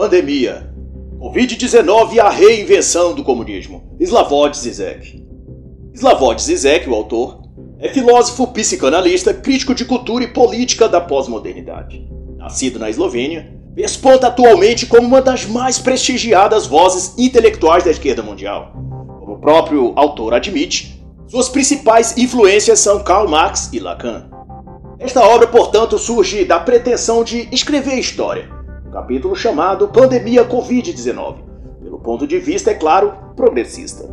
Pandemia. Covid-19 e a reinvenção do comunismo. Slavoj Zizek. Slavoj Zizek, o autor, é filósofo, psicanalista, crítico de cultura e política da pós-modernidade. Nascido na Eslovênia, desponta atualmente como uma das mais prestigiadas vozes intelectuais da esquerda mundial. Como o próprio autor admite, suas principais influências são Karl Marx e Lacan. Esta obra, portanto, surge da pretensão de escrever história, capítulo chamado Pandemia Covid-19, pelo ponto de vista, é claro, progressista.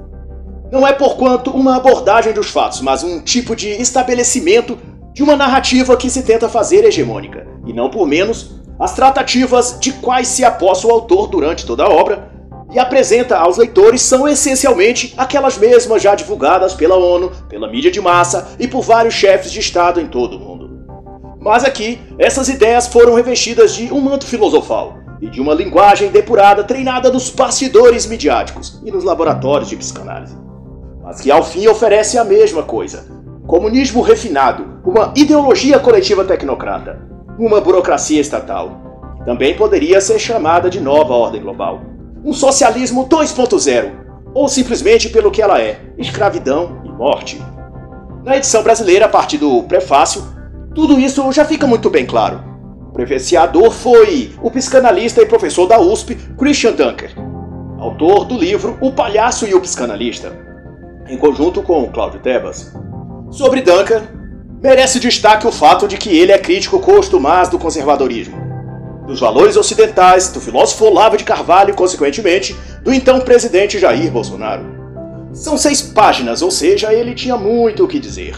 Não é porquanto uma abordagem dos fatos, mas um tipo de estabelecimento de uma narrativa que se tenta fazer hegemônica, e não por menos as tratativas de quais se aposta o autor durante toda a obra e apresenta aos leitores são essencialmente aquelas mesmas já divulgadas pela ONU, pela mídia de massa e por vários chefes de Estado em todo o mundo. Mas aqui, essas ideias foram revestidas de um manto filosofal e de uma linguagem depurada treinada nos bastidores midiáticos e nos laboratórios de psicanálise. Mas que ao fim oferece a mesma coisa: comunismo refinado, uma ideologia coletiva tecnocrata, uma burocracia estatal. Também poderia ser chamada de nova ordem global. Um socialismo 2.0, ou simplesmente pelo que ela é: escravidão e morte. Na edição brasileira, a partir do prefácio, tudo isso já fica muito bem claro. O prefaciador foi o psicanalista e professor da USP, Christian Dunker, autor do livro O Palhaço e o Psicanalista, em conjunto com Cláudio Tebas. Sobre Dunker, merece destaque o fato de que ele é crítico costumaz do conservadorismo, dos valores ocidentais, do filósofo Olavo de Carvalho e, consequentemente, do então presidente Jair Bolsonaro. São seis páginas, ou seja, ele tinha muito o que dizer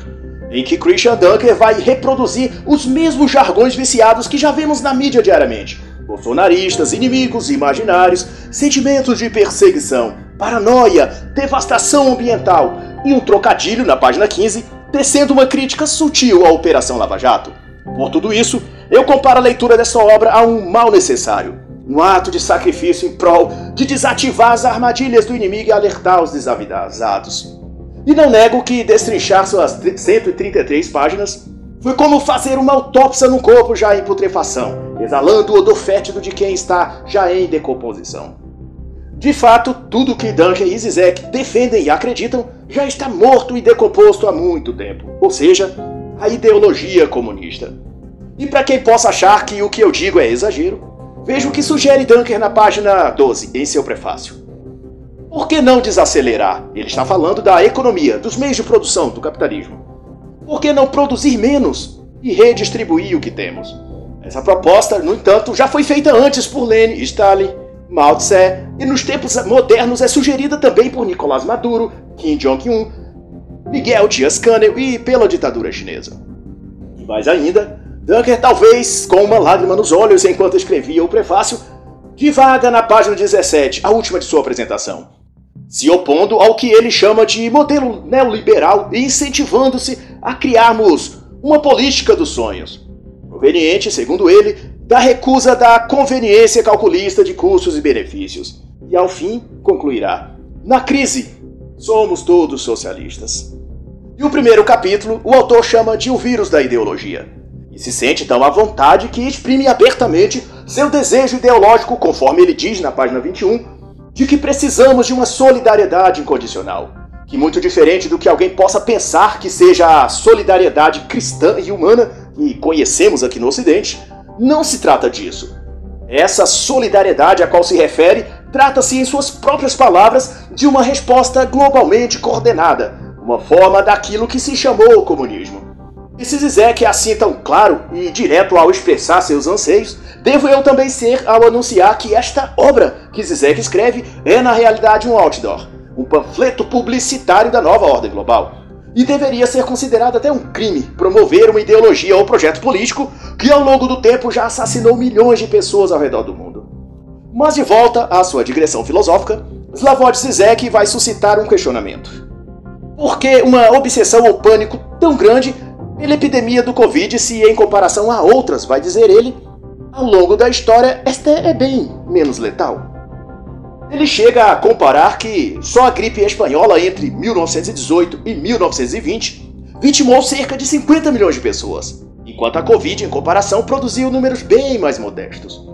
em que Christian Dunker vai reproduzir os mesmos jargões viciados que já vemos na mídia diariamente. Bolsonaristas, inimigos imaginários, sentimentos de perseguição, paranoia, devastação ambiental e um trocadilho na página 15, tecendo uma crítica sutil à Operação Lava Jato. Por tudo isso, eu comparo a leitura dessa obra a um mal necessário, um ato de sacrifício em prol de desativar as armadilhas do inimigo e alertar os desavisados. E não nego que destrinchar suas 133 páginas foi como fazer uma autópsia num corpo já em putrefação, exalando o odor fétido de quem está já em decomposição. De fato, tudo que Duncan e Zizek defendem e acreditam já está morto e decomposto há muito tempo, ou seja, a ideologia comunista. E para quem possa achar que o que eu digo é exagero, veja o que sugere Dunker na página 12, em seu prefácio. Por que não desacelerar? Ele está falando da economia, dos meios de produção, do capitalismo. Por que não produzir menos e redistribuir o que temos? Essa proposta, no entanto, já foi feita antes por Lenin, Stalin, Mao Tse e nos tempos modernos é sugerida também por Nicolás Maduro, Kim Jong-un, Miguel Dias-Canel e pela ditadura chinesa. E mais ainda, Dunker talvez com uma lágrima nos olhos enquanto escrevia o prefácio, divaga na página 17, a última de sua apresentação se opondo ao que ele chama de modelo neoliberal e incentivando-se a criarmos uma política dos sonhos, proveniente, segundo ele, da recusa da conveniência calculista de custos e benefícios. E ao fim concluirá: na crise, somos todos socialistas. E o primeiro capítulo o autor chama de o vírus da ideologia. E se sente tão à vontade que exprime abertamente seu desejo ideológico, conforme ele diz na página 21, de que precisamos de uma solidariedade incondicional, que muito diferente do que alguém possa pensar que seja a solidariedade cristã e humana que conhecemos aqui no Ocidente, não se trata disso. Essa solidariedade a qual se refere trata-se, em suas próprias palavras, de uma resposta globalmente coordenada, uma forma daquilo que se chamou comunismo. E se Zizek é assim tão claro e direto ao expressar seus anseios, devo eu também ser ao anunciar que esta obra que Zizek escreve é na realidade um outdoor, um panfleto publicitário da nova ordem global. E deveria ser considerado até um crime promover uma ideologia ou projeto político que ao longo do tempo já assassinou milhões de pessoas ao redor do mundo. Mas de volta à sua digressão filosófica, Slavoj Zizek vai suscitar um questionamento. Por que uma obsessão ou pânico tão grande pela epidemia do Covid se, em comparação a outras, vai dizer ele, ao longo da história, esta é bem menos letal. Ele chega a comparar que só a gripe espanhola entre 1918 e 1920 vitimou cerca de 50 milhões de pessoas, enquanto a Covid, em comparação, produziu números bem mais modestos.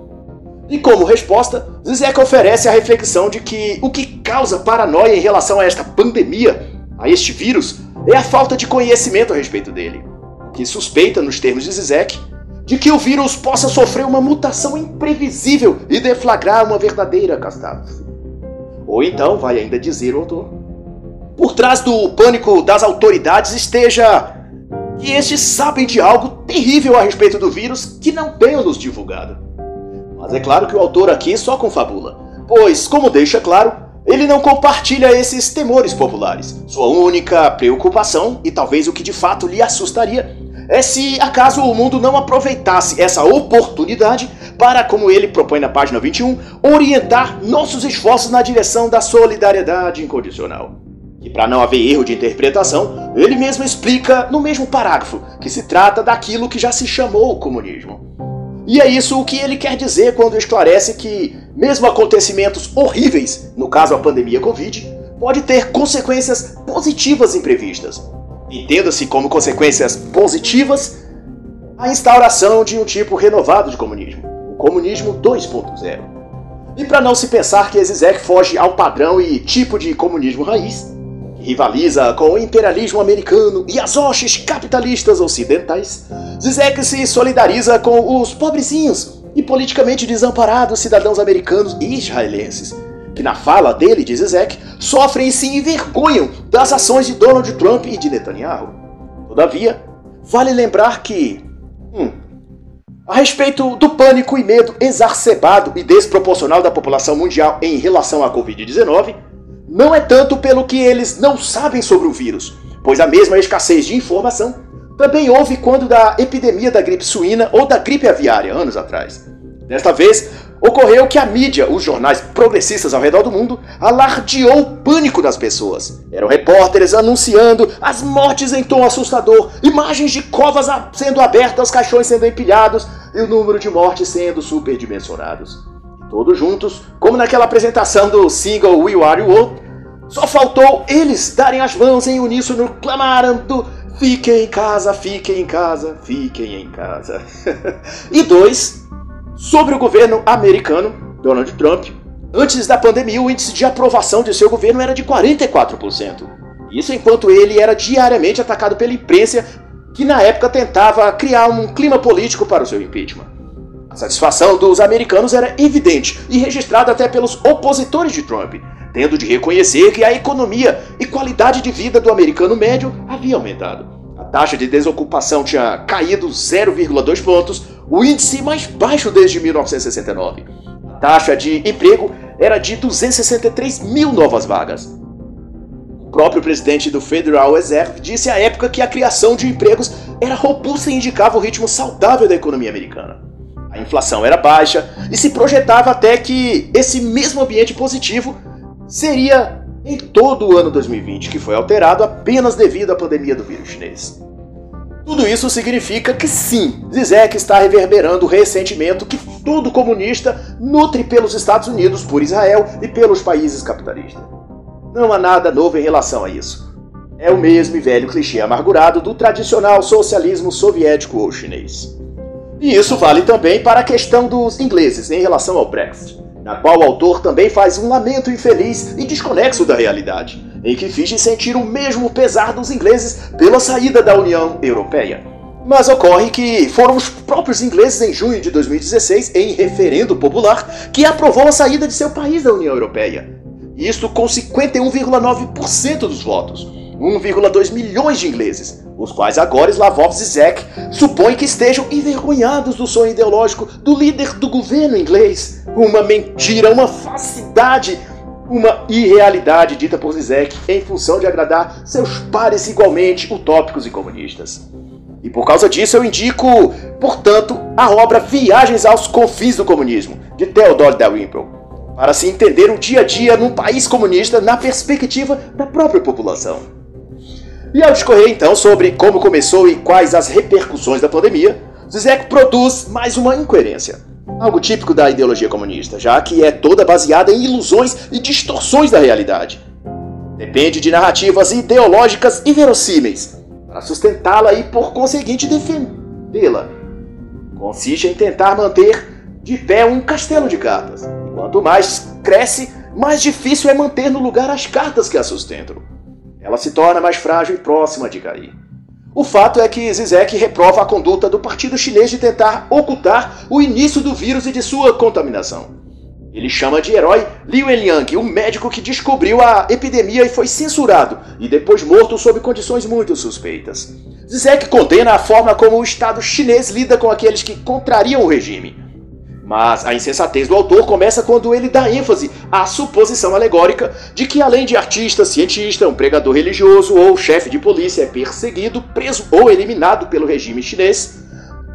E como resposta, Zizek oferece a reflexão de que o que causa paranoia em relação a esta pandemia, a este vírus, é a falta de conhecimento a respeito dele. Que suspeita, nos termos de Zizek, de que o vírus possa sofrer uma mutação imprevisível e deflagrar uma verdadeira catástrofe. Ou então, vai ainda dizer o autor, por trás do pânico das autoridades esteja que estes sabem de algo terrível a respeito do vírus que não tenham nos divulgado. Mas é claro que o autor aqui só confabula, pois, como deixa claro, ele não compartilha esses temores populares. Sua única preocupação, e talvez o que de fato lhe assustaria, é se acaso o mundo não aproveitasse essa oportunidade para, como ele propõe na página 21, orientar nossos esforços na direção da solidariedade incondicional. E para não haver erro de interpretação, ele mesmo explica no mesmo parágrafo que se trata daquilo que já se chamou comunismo. E é isso o que ele quer dizer quando esclarece que, mesmo acontecimentos horríveis, no caso a pandemia Covid, pode ter consequências positivas imprevistas. Entenda-se como consequências positivas a instauração de um tipo renovado de comunismo, o comunismo 2.0. E para não se pensar que Zizek foge ao padrão e tipo de comunismo raiz, rivaliza com o imperialismo americano e as hostes capitalistas ocidentais, Zizek se solidariza com os pobrezinhos e politicamente desamparados cidadãos americanos e israelenses, que na fala dele, de Zizek, sofrem e se envergonham das ações de Donald Trump e de Netanyahu. Todavia, vale lembrar que, hum, a respeito do pânico e medo exacerbado e desproporcional da população mundial em relação à Covid-19, não é tanto pelo que eles não sabem sobre o vírus, pois a mesma escassez de informação também houve quando da epidemia da gripe suína ou da gripe aviária, anos atrás. Desta vez, ocorreu que a mídia, os jornais progressistas ao redor do mundo, alardeou o pânico das pessoas. Eram repórteres anunciando as mortes em tom assustador, imagens de covas sendo abertas, caixões sendo empilhados e o número de mortes sendo superdimensionados. Todos juntos, como naquela apresentação do single We Are You só faltou eles darem as mãos em uníssono, clamando: Fiquem em casa, fiquem em casa, fiquem em casa. e dois, sobre o governo americano, Donald Trump, antes da pandemia, o índice de aprovação de seu governo era de 44%. Isso enquanto ele era diariamente atacado pela imprensa, que na época tentava criar um clima político para o seu impeachment. A satisfação dos americanos era evidente e registrada até pelos opositores de Trump, tendo de reconhecer que a economia e qualidade de vida do americano médio havia aumentado. A taxa de desocupação tinha caído 0,2 pontos, o índice mais baixo desde 1969. A taxa de emprego era de 263 mil novas vagas. O próprio presidente do Federal Reserve disse à época que a criação de empregos era robusta e indicava o ritmo saudável da economia americana. A inflação era baixa e se projetava até que esse mesmo ambiente positivo seria em todo o ano 2020, que foi alterado apenas devido à pandemia do vírus chinês. Tudo isso significa que sim, Zizek está reverberando o ressentimento que todo comunista nutre pelos Estados Unidos, por Israel e pelos países capitalistas. Não há nada novo em relação a isso. É o mesmo e velho clichê amargurado do tradicional socialismo soviético ou chinês. E isso vale também para a questão dos ingleses em relação ao Brexit na qual o autor também faz um lamento infeliz e desconexo da realidade, em que finge sentir o mesmo pesar dos ingleses pela saída da União Europeia. Mas ocorre que foram os próprios ingleses em junho de 2016, em referendo popular, que aprovou a saída de seu país da União Europeia. Isto com 51,9% dos votos, 1,2 milhões de ingleses, os quais agora Slavov Zizek supõe que estejam envergonhados do sonho ideológico do líder do governo inglês. Uma mentira, uma falsidade, uma irrealidade dita por Zizek em função de agradar seus pares igualmente utópicos e comunistas. E por causa disso eu indico, portanto, a obra Viagens aos Confins do Comunismo, de Theodore Dalrymple, para se entender o dia a dia num país comunista na perspectiva da própria população. E ao discorrer então sobre como começou e quais as repercussões da pandemia, Zizek produz mais uma incoerência. Algo típico da ideologia comunista, já que é toda baseada em ilusões e distorções da realidade. Depende de narrativas ideológicas inverossímeis para sustentá-la e, por conseguinte, defendê-la. Consiste em tentar manter de pé um castelo de cartas. Quanto mais cresce, mais difícil é manter no lugar as cartas que a sustentam. Ela se torna mais frágil e próxima de cair. O fato é que Zizek reprova a conduta do partido chinês de tentar ocultar o início do vírus e de sua contaminação. Ele chama de herói Liu Enliang, o médico que descobriu a epidemia e foi censurado, e depois morto sob condições muito suspeitas. Zizek condena a forma como o Estado chinês lida com aqueles que contrariam o regime. Mas a insensatez do autor começa quando ele dá ênfase à suposição alegórica de que, além de artista, cientista, um pregador religioso ou chefe de polícia é perseguido, preso ou eliminado pelo regime chinês.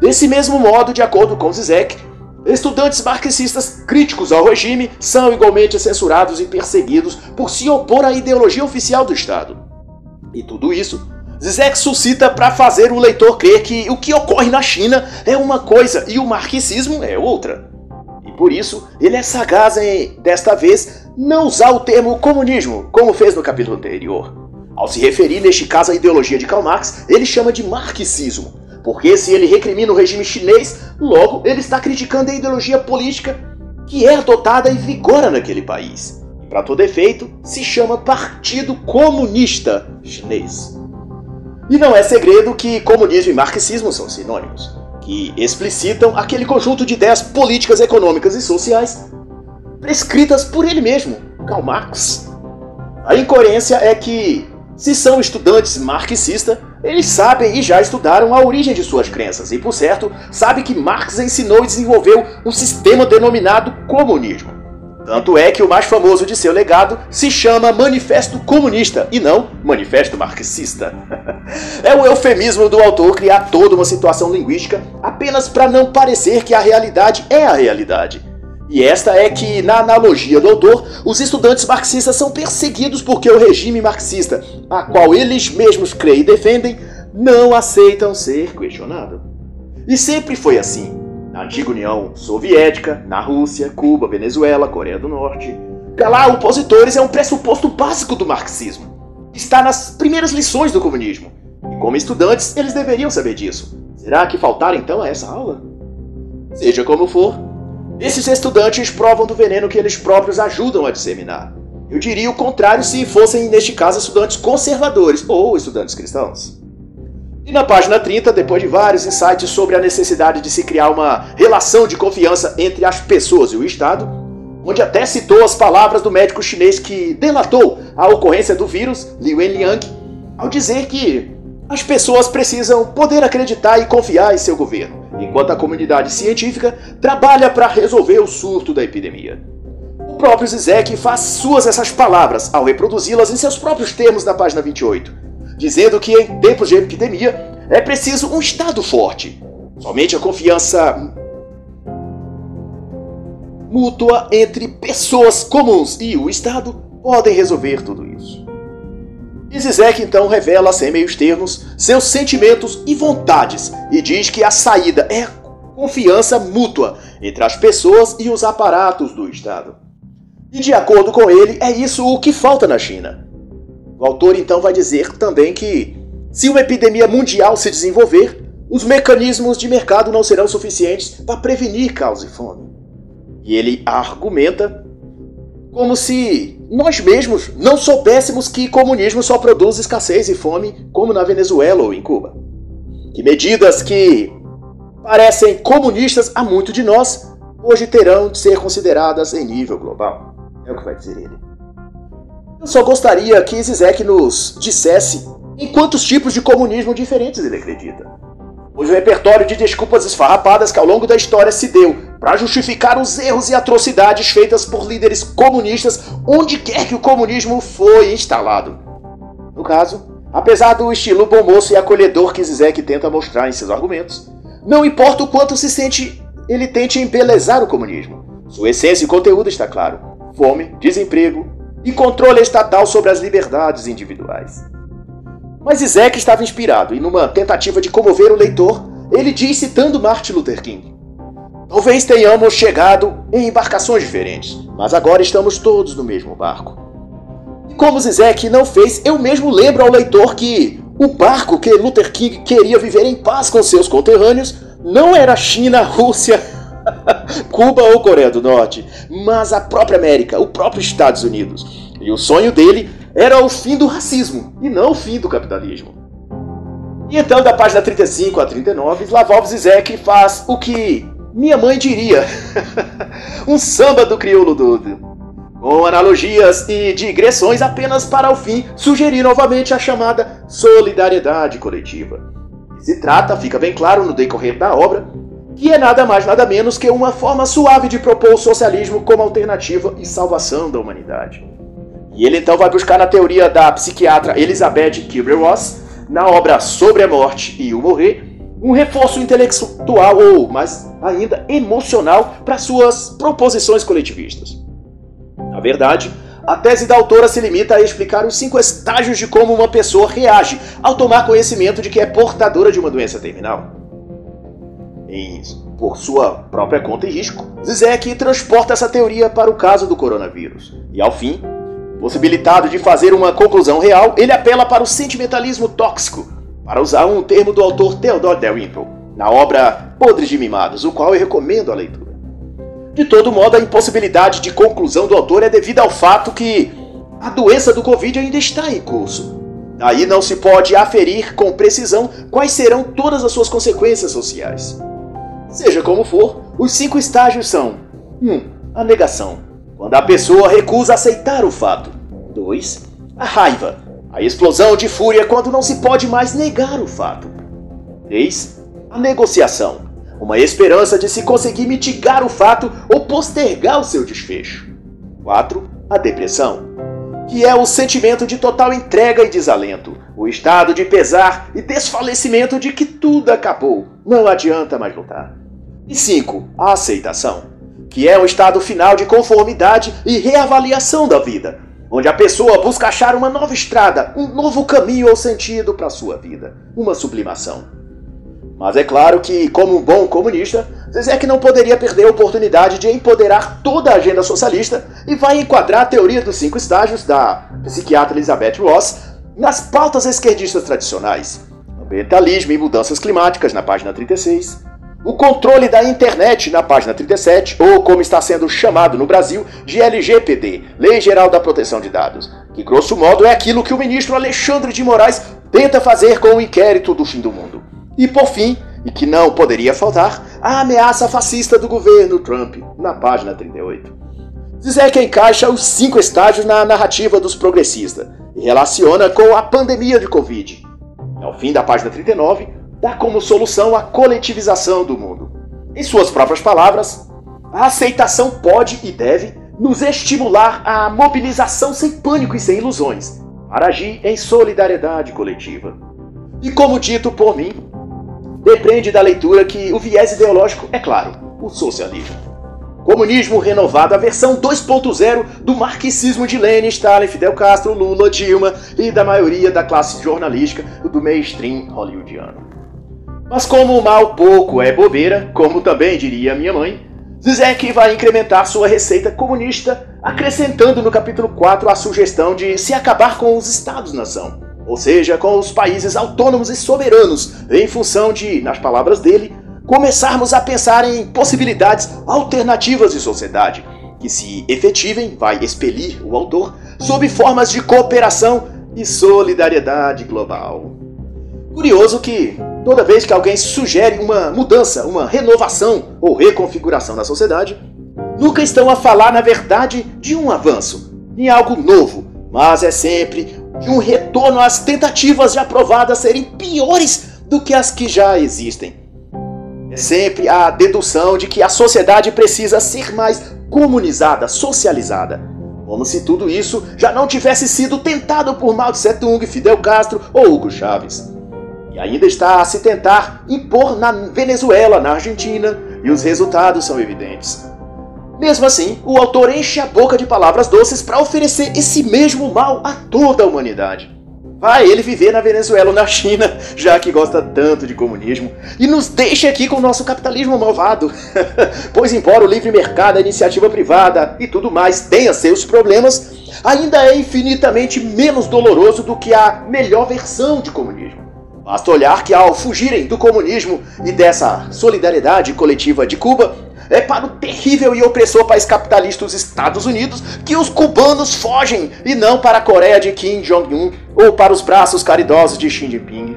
Desse mesmo modo, de acordo com Zizek, Estudantes marxistas críticos ao regime são igualmente censurados e perseguidos por se opor à ideologia oficial do Estado. E tudo isso Zizek suscita para fazer o leitor crer que o que ocorre na China é uma coisa e o marxismo é outra. E por isso ele é sagaz em, desta vez, não usar o termo comunismo, como fez no capítulo anterior. Ao se referir, neste caso, à ideologia de Karl Marx, ele chama de marxismo, porque se ele recrimina o regime chinês, logo ele está criticando a ideologia política que é adotada e vigora naquele país. E para todo efeito, se chama Partido Comunista Chinês. E não é segredo que comunismo e marxismo são sinônimos, que explicitam aquele conjunto de ideias políticas, econômicas e sociais prescritas por ele mesmo, Karl Marx. A incoerência é que, se são estudantes marxistas, eles sabem e já estudaram a origem de suas crenças, e por certo, sabe que Marx ensinou e desenvolveu um sistema denominado comunismo. Tanto é que o mais famoso de seu legado se chama Manifesto Comunista e não Manifesto Marxista. é o eufemismo do autor criar toda uma situação linguística apenas para não parecer que a realidade é a realidade. E esta é que, na analogia do autor, os estudantes marxistas são perseguidos porque o regime marxista, a qual eles mesmos creem e defendem, não aceitam ser questionado. E sempre foi assim. Na antiga União Soviética, na Rússia, Cuba, Venezuela, Coreia do Norte. Calar opositores é um pressuposto básico do marxismo. Está nas primeiras lições do comunismo. E como estudantes, eles deveriam saber disso. Será que faltar então a essa aula? Seja como for, esses estudantes provam do veneno que eles próprios ajudam a disseminar. Eu diria o contrário se fossem, neste caso, estudantes conservadores ou estudantes cristãos. E na página 30, depois de vários insights sobre a necessidade de se criar uma relação de confiança entre as pessoas e o Estado, onde até citou as palavras do médico chinês que delatou a ocorrência do vírus, Li Wenliang, ao dizer que as pessoas precisam poder acreditar e confiar em seu governo enquanto a comunidade científica trabalha para resolver o surto da epidemia. O próprio Zizek faz suas essas palavras ao reproduzi-las em seus próprios termos na página 28, dizendo que em tempos de epidemia é preciso um Estado forte. Somente a confiança mútua entre pessoas comuns e o Estado podem resolver tudo isso. E Zizek então revela, sem meios termos, seus sentimentos e vontades e diz que a saída é confiança mútua entre as pessoas e os aparatos do Estado. E de acordo com ele, é isso o que falta na China. O autor então vai dizer também que, se uma epidemia mundial se desenvolver, os mecanismos de mercado não serão suficientes para prevenir caos e fome. E ele argumenta como se nós mesmos não soubéssemos que comunismo só produz escassez e fome, como na Venezuela ou em Cuba. Que medidas que parecem comunistas a muito de nós, hoje terão de ser consideradas em nível global. É o que vai dizer ele. Eu só gostaria que Zizek nos dissesse em quantos tipos de comunismo diferentes ele acredita. Pois o repertório de desculpas esfarrapadas que ao longo da história se deu para justificar os erros e atrocidades feitas por líderes comunistas onde quer que o comunismo foi instalado. No caso, apesar do estilo bom moço e acolhedor que Zizek tenta mostrar em seus argumentos, não importa o quanto se sente ele tente embelezar o comunismo. Sua essência e conteúdo está claro: fome, desemprego e controle estatal sobre as liberdades individuais. Mas Zizek estava inspirado e, numa tentativa de comover o leitor, ele diz citando Martin Luther King: Talvez tenhamos chegado em embarcações diferentes, mas agora estamos todos no mesmo barco. E como Zizek não fez, eu mesmo lembro ao leitor que o barco que Luther King queria viver em paz com seus conterrâneos não era China, Rússia Cuba ou Coreia do Norte, mas a própria América, o próprio Estados Unidos. E o sonho dele era o fim do racismo e não o fim do capitalismo. E então, da página 35 a 39, Slavov Zizek faz o que minha mãe diria: um samba do crioulo doido. Com analogias e digressões apenas para o fim sugerir novamente a chamada solidariedade coletiva. Se trata, fica bem claro no decorrer da obra, que é nada mais nada menos que uma forma suave de propor o socialismo como alternativa e salvação da humanidade. E ele então vai buscar na teoria da psiquiatra Elizabeth Kubler-Ross, na obra Sobre a Morte e o Morrer, um reforço intelectual ou, mais ainda, emocional para suas proposições coletivistas. Na verdade, a tese da autora se limita a explicar os cinco estágios de como uma pessoa reage ao tomar conhecimento de que é portadora de uma doença terminal. Em, por sua própria conta e risco, Zizek transporta essa teoria para o caso do coronavírus. E ao fim, possibilitado de fazer uma conclusão real, ele apela para o sentimentalismo tóxico, para usar um termo do autor Theodore Dalrymple, na obra Podres de Mimados, o qual eu recomendo a leitura. De todo modo, a impossibilidade de conclusão do autor é devida ao fato que a doença do Covid ainda está em curso. Daí não se pode aferir com precisão quais serão todas as suas consequências sociais. Seja como for, os cinco estágios são: 1. Um, a negação, quando a pessoa recusa aceitar o fato. 2. A raiva, a explosão de fúria quando não se pode mais negar o fato. 3. A negociação, uma esperança de se conseguir mitigar o fato ou postergar o seu desfecho. 4. A depressão, que é o sentimento de total entrega e desalento, o estado de pesar e desfalecimento de que tudo acabou, não adianta mais lutar. E 5. A aceitação, que é o estado final de conformidade e reavaliação da vida, onde a pessoa busca achar uma nova estrada, um novo caminho ou sentido para a sua vida, uma sublimação. Mas é claro que, como um bom comunista, Zizek não poderia perder a oportunidade de empoderar toda a agenda socialista e vai enquadrar a teoria dos cinco estágios da psiquiatra Elizabeth Ross nas pautas esquerdistas tradicionais. Ambientalismo e mudanças climáticas, na página 36. O controle da internet, na página 37, ou como está sendo chamado no Brasil, de LGPD, Lei Geral da Proteção de Dados, que grosso modo é aquilo que o ministro Alexandre de Moraes tenta fazer com o inquérito do fim do mundo. E por fim, e que não poderia faltar, a ameaça fascista do governo Trump, na página 38. Zizek encaixa os cinco estágios na narrativa dos progressistas e relaciona com a pandemia de Covid. Ao fim da página 39, dá como solução a coletivização do mundo. Em suas próprias palavras, a aceitação pode e deve nos estimular à mobilização sem pânico e sem ilusões, para agir em solidariedade coletiva. E como dito por mim, depende da leitura que o viés ideológico é claro, o socialismo. Comunismo renovado, a versão 2.0 do marxismo de Lenin, Stalin, Fidel Castro, Lula, Dilma e da maioria da classe jornalística do mainstream hollywoodiano. Mas como o mal pouco é bobeira, como também diria minha mãe, Zizek vai incrementar sua receita comunista, acrescentando no capítulo 4 a sugestão de se acabar com os estados-nação ou seja, com os países autônomos e soberanos, em função de, nas palavras dele, começarmos a pensar em possibilidades alternativas de sociedade, que se efetivem, vai expelir o autor, sob formas de cooperação e solidariedade global. Curioso que, toda vez que alguém sugere uma mudança, uma renovação ou reconfiguração da sociedade, nunca estão a falar, na verdade, de um avanço, em algo novo, mas é sempre de um retorno às tentativas já provadas serem piores do que as que já existem. É sempre a dedução de que a sociedade precisa ser mais comunizada, socializada. Como se tudo isso já não tivesse sido tentado por Mao Tse Tung, Fidel Castro ou Hugo Chávez. E ainda está a se tentar impor na Venezuela, na Argentina, e os resultados são evidentes. Mesmo assim, o autor enche a boca de palavras doces para oferecer esse mesmo mal a toda a humanidade. Vai ele viver na Venezuela ou na China, já que gosta tanto de comunismo, e nos deixa aqui com o nosso capitalismo malvado. pois, embora o livre mercado, a iniciativa privada e tudo mais tenha seus problemas, ainda é infinitamente menos doloroso do que a melhor versão de comunismo. Basta olhar que, ao fugirem do comunismo e dessa solidariedade coletiva de Cuba, é para o terrível e opressor país capitalista dos Estados Unidos que os cubanos fogem e não para a Coreia de Kim Jong-un ou para os braços caridosos de Xi Jinping.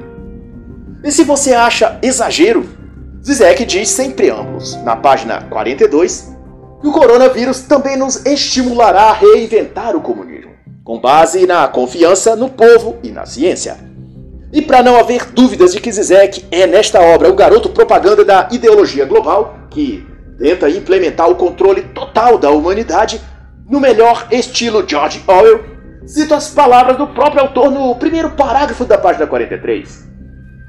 E se você acha exagero, Zizek diz sem preâmbulos, na página 42, que o coronavírus também nos estimulará a reinventar o comunismo, com base na confiança no povo e na ciência. E para não haver dúvidas de que Zizek é, nesta obra, o garoto propaganda da ideologia global, que tenta implementar o controle total da humanidade, no melhor estilo George Orwell, cito as palavras do próprio autor no primeiro parágrafo da página 43.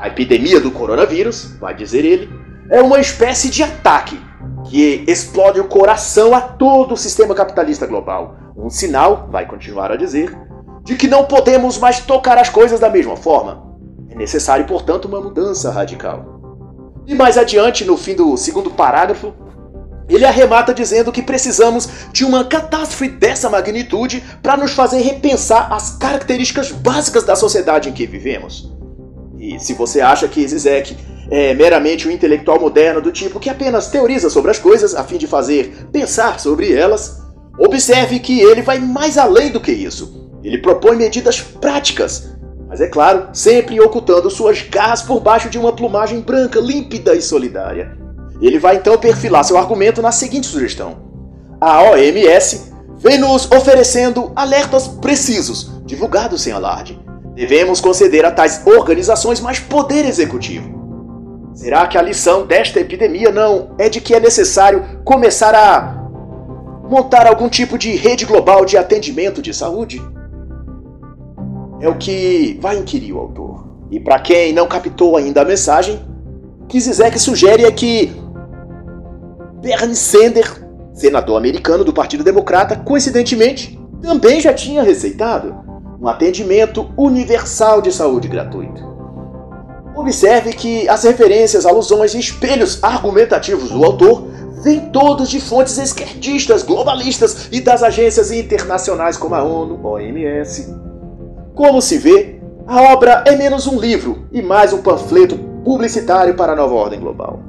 A epidemia do coronavírus, vai dizer ele, é uma espécie de ataque que explode o coração a todo o sistema capitalista global. Um sinal, vai continuar a dizer, de que não podemos mais tocar as coisas da mesma forma. É necessário, portanto, uma mudança radical. E mais adiante, no fim do segundo parágrafo, ele arremata dizendo que precisamos de uma catástrofe dessa magnitude para nos fazer repensar as características básicas da sociedade em que vivemos. E se você acha que Zizek é meramente um intelectual moderno do tipo que apenas teoriza sobre as coisas a fim de fazer pensar sobre elas, observe que ele vai mais além do que isso. Ele propõe medidas práticas, mas é claro, sempre ocultando suas garras por baixo de uma plumagem branca, límpida e solidária. Ele vai então perfilar seu argumento na seguinte sugestão: A OMS vem nos oferecendo alertas precisos, divulgados sem alarde. Devemos conceder a tais organizações mais poder executivo. Será que a lição desta epidemia não é de que é necessário começar a montar algum tipo de rede global de atendimento de saúde? É o que vai inquirir o autor. E para quem não captou ainda a mensagem, que Zizek sugere é que Bernie Sanders, senador americano do Partido Democrata, coincidentemente, também já tinha receitado um atendimento universal de saúde gratuito. Observe que as referências, alusões e espelhos argumentativos do autor vêm todos de fontes esquerdistas, globalistas e das agências internacionais como a ONU, OMS. Como se vê, a obra é menos um livro e mais um panfleto publicitário para a nova ordem global.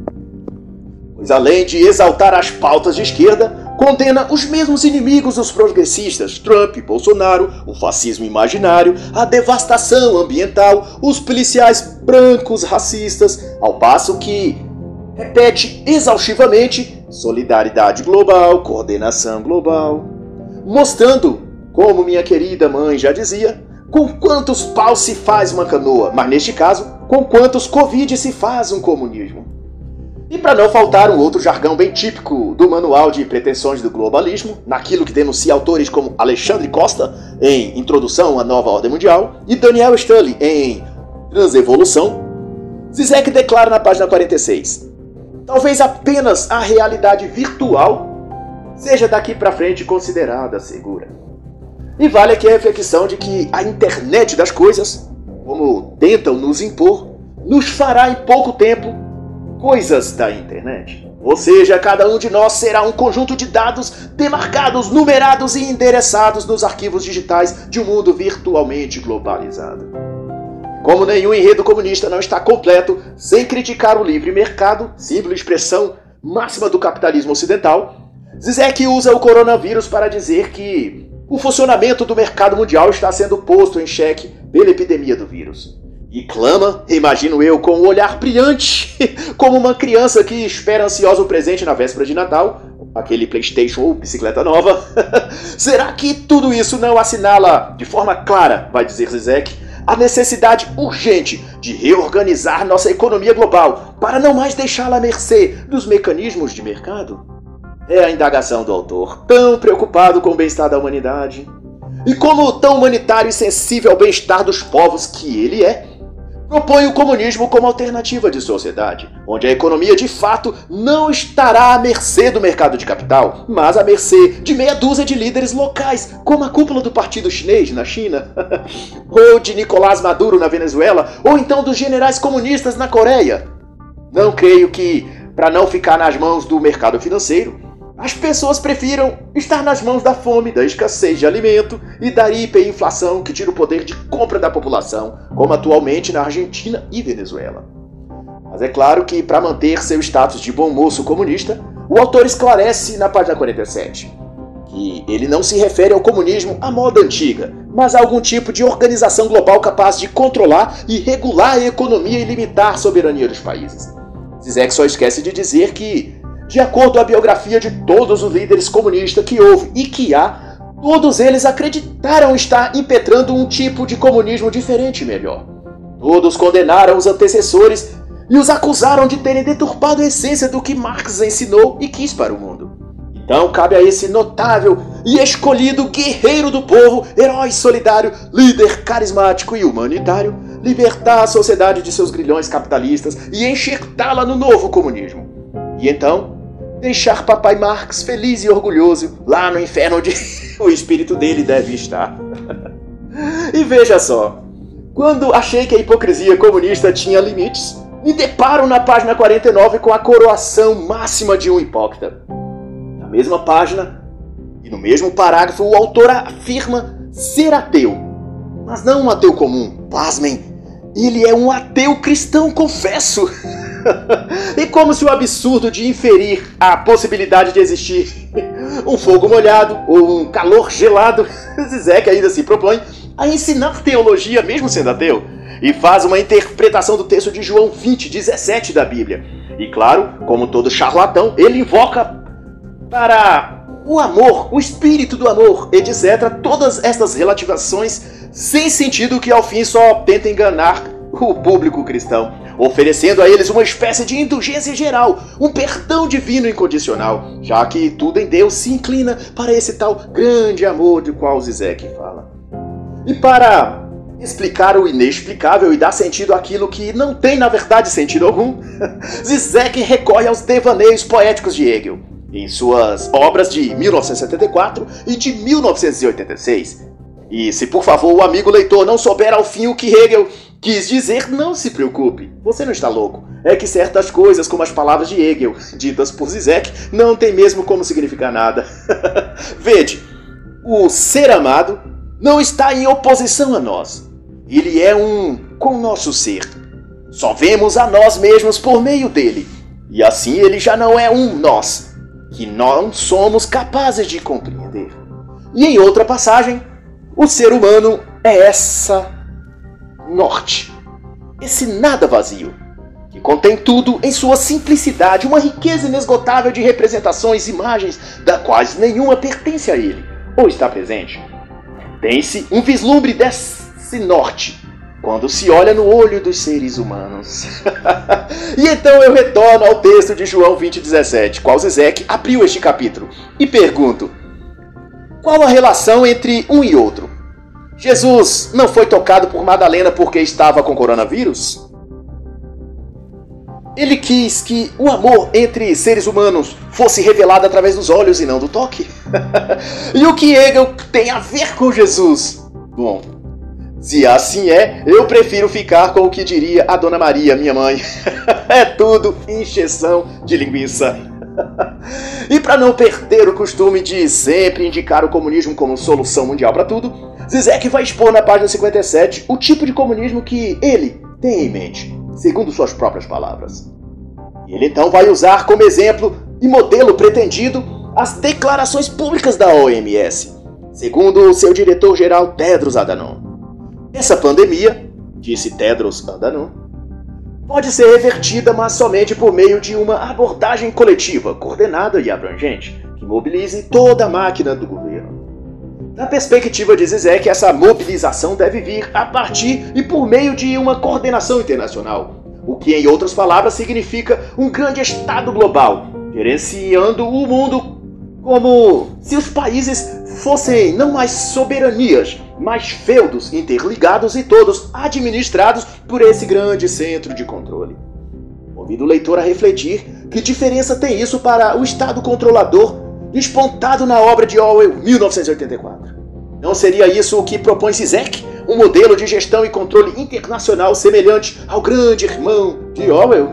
Pois além de exaltar as pautas de esquerda, condena os mesmos inimigos dos progressistas, Trump, Bolsonaro, o fascismo imaginário, a devastação ambiental, os policiais brancos racistas, ao passo que repete exaustivamente solidariedade global, coordenação global, mostrando, como minha querida mãe já dizia, com quantos paus se faz uma canoa, mas neste caso, com quantos Covid se faz um comunismo. E para não faltar um outro jargão bem típico do manual de pretensões do globalismo, naquilo que denuncia autores como Alexandre Costa em Introdução à Nova Ordem Mundial e Daniel Stanley em Transevolução, Zizek declara na página 46: Talvez apenas a realidade virtual seja daqui para frente considerada segura. E vale aqui a reflexão de que a internet das coisas, como tentam nos impor, nos fará em pouco tempo coisas da internet. Ou seja, cada um de nós será um conjunto de dados demarcados, numerados e endereçados nos arquivos digitais de um mundo virtualmente globalizado. Como nenhum enredo comunista não está completo sem criticar o livre mercado, e expressão máxima do capitalismo ocidental, Zizek usa o coronavírus para dizer que o funcionamento do mercado mundial está sendo posto em xeque pela epidemia do vírus. E clama, imagino eu, com um olhar brilhante, como uma criança que espera ansiosa o presente na véspera de Natal, aquele PlayStation ou bicicleta nova. Será que tudo isso não assinala de forma clara, vai dizer Zizek, a necessidade urgente de reorganizar nossa economia global para não mais deixá-la à mercê dos mecanismos de mercado? É a indagação do autor, tão preocupado com o bem-estar da humanidade. E como tão humanitário e sensível ao bem-estar dos povos que ele é, propõe o comunismo como alternativa de sociedade, onde a economia de fato não estará à mercê do mercado de capital, mas à mercê de meia dúzia de líderes locais, como a cúpula do Partido Chinês na China, ou de Nicolás Maduro na Venezuela, ou então dos generais comunistas na Coreia. Não creio que, para não ficar nas mãos do mercado financeiro, as pessoas prefiram estar nas mãos da fome, da escassez de alimento e da hiperinflação que tira o poder de compra da população, como atualmente na Argentina e Venezuela. Mas é claro que, para manter seu status de bom moço comunista, o autor esclarece na página 47 que ele não se refere ao comunismo à moda antiga, mas a algum tipo de organização global capaz de controlar e regular a economia e limitar a soberania dos países. Zizek só esquece de dizer que, de acordo com a biografia de todos os líderes comunistas que houve e que há, todos eles acreditaram estar impetrando um tipo de comunismo diferente e melhor. Todos condenaram os antecessores e os acusaram de terem deturpado a essência do que Marx ensinou e quis para o mundo. Então cabe a esse notável e escolhido guerreiro do povo, herói solidário, líder carismático e humanitário, libertar a sociedade de seus grilhões capitalistas e enxertá-la no novo comunismo. E então, deixar papai Marx feliz e orgulhoso lá no inferno onde o espírito dele deve estar. e veja só, quando achei que a hipocrisia comunista tinha limites, me deparo na página 49 com a coroação máxima de um hipócrita. Na mesma página e no mesmo parágrafo, o autor afirma ser ateu. Mas não um ateu comum, pasmem, ele é um ateu cristão, confesso. e como se o absurdo de inferir a possibilidade de existir um fogo molhado ou um calor gelado, Zizek ainda se propõe a ensinar teologia mesmo sendo ateu, e faz uma interpretação do texto de João 20, 17 da Bíblia. E claro, como todo charlatão, ele invoca para o amor, o espírito do amor, etc. Todas estas relativações sem sentido que ao fim só tenta enganar o público cristão, oferecendo a eles uma espécie de indulgência geral, um perdão divino incondicional, já que tudo em Deus se inclina para esse tal grande amor de qual Zizek fala. E para explicar o inexplicável e dar sentido àquilo que não tem na verdade sentido algum, Zizek recorre aos devaneios poéticos de Hegel em suas obras de 1974 e de 1986. E se por favor o amigo leitor não souber ao fim o que Hegel quis dizer, não se preocupe, você não está louco. É que certas coisas, como as palavras de Hegel, ditas por Zizek, não tem mesmo como significar nada. Vede, o ser amado não está em oposição a nós. Ele é um com nosso ser. Só vemos a nós mesmos por meio dele. E assim ele já não é um nós, que não somos capazes de compreender. E em outra passagem, o ser humano é essa norte, esse nada vazio, que contém tudo em sua simplicidade, uma riqueza inesgotável de representações, imagens, da quais nenhuma pertence a ele ou está presente. Tem-se um vislumbre desse norte quando se olha no olho dos seres humanos. e então eu retorno ao texto de João 20,17, qual Zezek abriu este capítulo, e pergunto: qual a relação entre um e outro? Jesus não foi tocado por Madalena porque estava com coronavírus? Ele quis que o amor entre seres humanos fosse revelado através dos olhos e não do toque? e o que Hegel tem a ver com Jesus? Bom, se assim é, eu prefiro ficar com o que diria a Dona Maria, minha mãe. é tudo encheção de linguiça. e para não perder o costume de sempre indicar o comunismo como solução mundial para tudo, Zizek vai expor na página 57 o tipo de comunismo que ele tem em mente, segundo suas próprias palavras. E ele então vai usar como exemplo e modelo pretendido as declarações públicas da OMS, segundo seu diretor-geral Tedros Adhanom. Essa pandemia, disse Tedros Adhanom, pode ser revertida, mas somente por meio de uma abordagem coletiva, coordenada e abrangente, que mobilize toda a máquina do governo. Na perspectiva de Zizek, essa mobilização deve vir a partir e por meio de uma coordenação internacional, o que, em outras palavras, significa um grande Estado global, gerenciando o mundo como se os países fossem não mais soberanias, mas feudos interligados e todos administrados por esse grande centro de controle. Convido o leitor a refletir que diferença tem isso para o Estado controlador despontado na obra de Orwell 1984. Não seria isso o que propõe Zizek? Um modelo de gestão e controle internacional semelhante ao grande irmão de Orwell?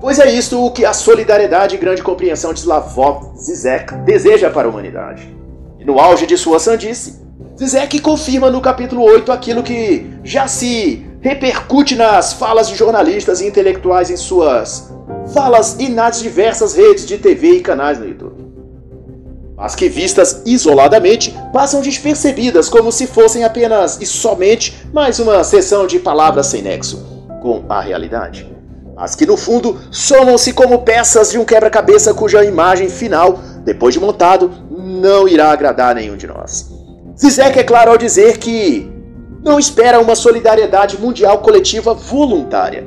Pois é isso o que a solidariedade e grande compreensão de Slavoj Zizek deseja para a humanidade. E no auge de sua sandice, Zizek confirma no capítulo 8 aquilo que já se repercute nas falas de jornalistas e intelectuais em suas falas e nas diversas redes de TV e canais no YouTube. Mas que vistas isoladamente passam despercebidas como se fossem apenas e somente mais uma sessão de palavras sem nexo com a realidade. Mas que no fundo somam-se como peças de um quebra-cabeça cuja imagem final, depois de montado, não irá agradar nenhum de nós. Zizek é claro ao dizer que não espera uma solidariedade mundial coletiva voluntária.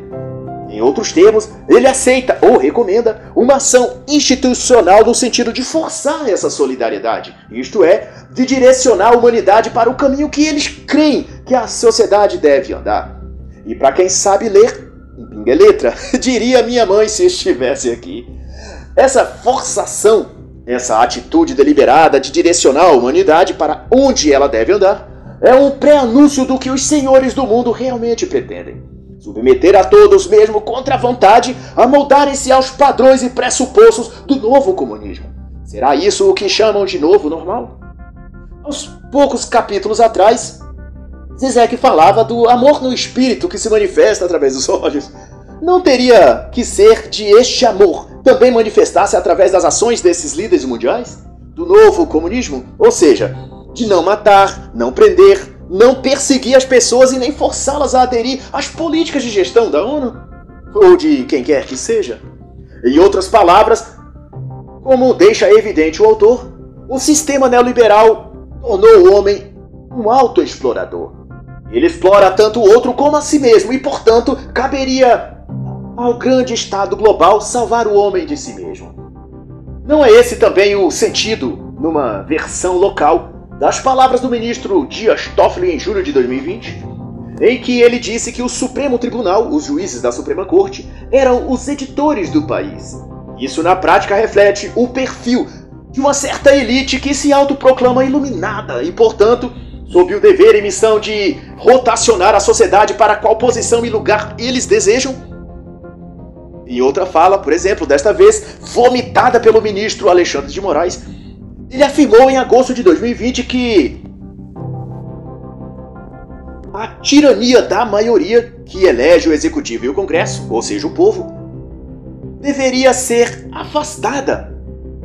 Em outros termos, ele aceita ou recomenda uma ação institucional no sentido de forçar essa solidariedade, isto é, de direcionar a humanidade para o caminho que eles creem que a sociedade deve andar. E para quem sabe ler, pinga é letra, diria minha mãe se estivesse aqui. Essa forçação, essa atitude deliberada de direcionar a humanidade para onde ela deve andar, é um pré-anúncio do que os senhores do mundo realmente pretendem. Submeter a todos, mesmo contra a vontade, a moldarem-se aos padrões e pressupostos do novo comunismo. Será isso o que chamam de novo normal? Aos poucos capítulos atrás, Zizek falava do amor no espírito que se manifesta através dos olhos. Não teria que ser de este amor também manifestar-se através das ações desses líderes mundiais? Do novo comunismo? Ou seja, de não matar, não prender, não perseguir as pessoas e nem forçá-las a aderir às políticas de gestão da ONU, ou de quem quer que seja. Em outras palavras, como deixa evidente o autor, o sistema neoliberal tornou o homem um autoexplorador. Ele explora tanto o outro como a si mesmo e, portanto, caberia ao grande Estado global salvar o homem de si mesmo. Não é esse também o sentido, numa versão local, das palavras do ministro Dias Toffoli em julho de 2020, em que ele disse que o Supremo Tribunal, os juízes da Suprema Corte, eram os editores do país. Isso na prática reflete o perfil de uma certa elite que se autoproclama iluminada e, portanto, sob o dever e missão de rotacionar a sociedade para qual posição e lugar eles desejam. Em outra fala, por exemplo, desta vez vomitada pelo ministro Alexandre de Moraes, ele afirmou em agosto de 2020 que a tirania da maioria que elege o executivo e o Congresso, ou seja, o povo, deveria ser afastada.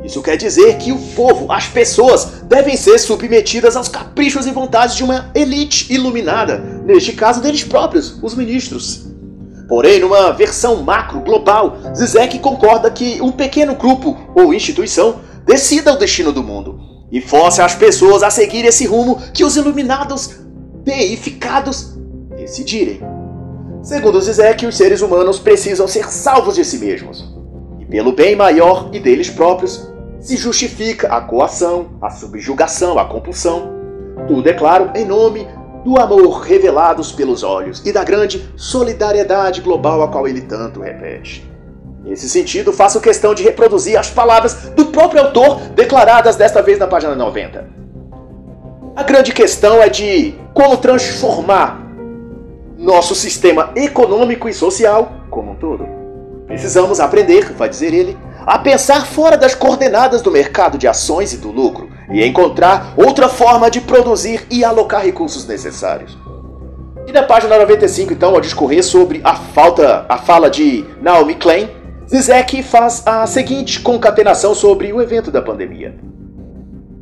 Isso quer dizer que o povo, as pessoas, devem ser submetidas aos caprichos e vontades de uma elite iluminada, neste caso deles próprios, os ministros. Porém, numa versão macro global, Zizek concorda que um pequeno grupo ou instituição decida o destino do mundo e force as pessoas a seguir esse rumo que os iluminados, deificados, decidirem. Segundo Zizek, os seres humanos precisam ser salvos de si mesmos. E pelo bem maior e deles próprios, se justifica a coação, a subjugação, a compulsão. Tudo é claro em nome do amor revelados pelos olhos e da grande solidariedade global a qual ele tanto repete. Nesse sentido, faço questão de reproduzir as palavras do próprio autor, declaradas desta vez na página 90. A grande questão é de como transformar nosso sistema econômico e social como um todo. Precisamos aprender, vai dizer ele, a pensar fora das coordenadas do mercado de ações e do lucro e encontrar outra forma de produzir e alocar recursos necessários. E na página 95, então, ao discorrer sobre a falta, a fala de Naomi Klein, Zizek faz a seguinte concatenação sobre o evento da pandemia.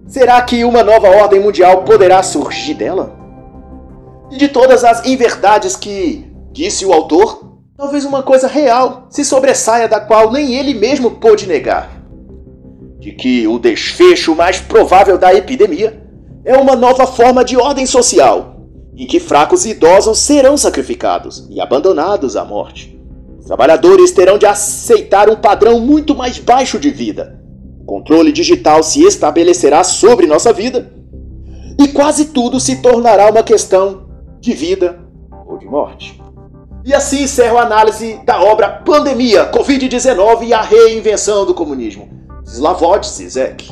Será que uma nova ordem mundial poderá surgir dela? E de todas as inverdades que disse o autor, talvez uma coisa real se sobressaia da qual nem ele mesmo pôde negar. De que o desfecho mais provável da epidemia é uma nova forma de ordem social, em que fracos e idosos serão sacrificados e abandonados à morte. Trabalhadores terão de aceitar um padrão muito mais baixo de vida. O controle digital se estabelecerá sobre nossa vida e quase tudo se tornará uma questão de vida ou de morte. E assim encerro a análise da obra Pandemia, Covid-19 e a Reinvenção do Comunismo. Slavoj Zizek.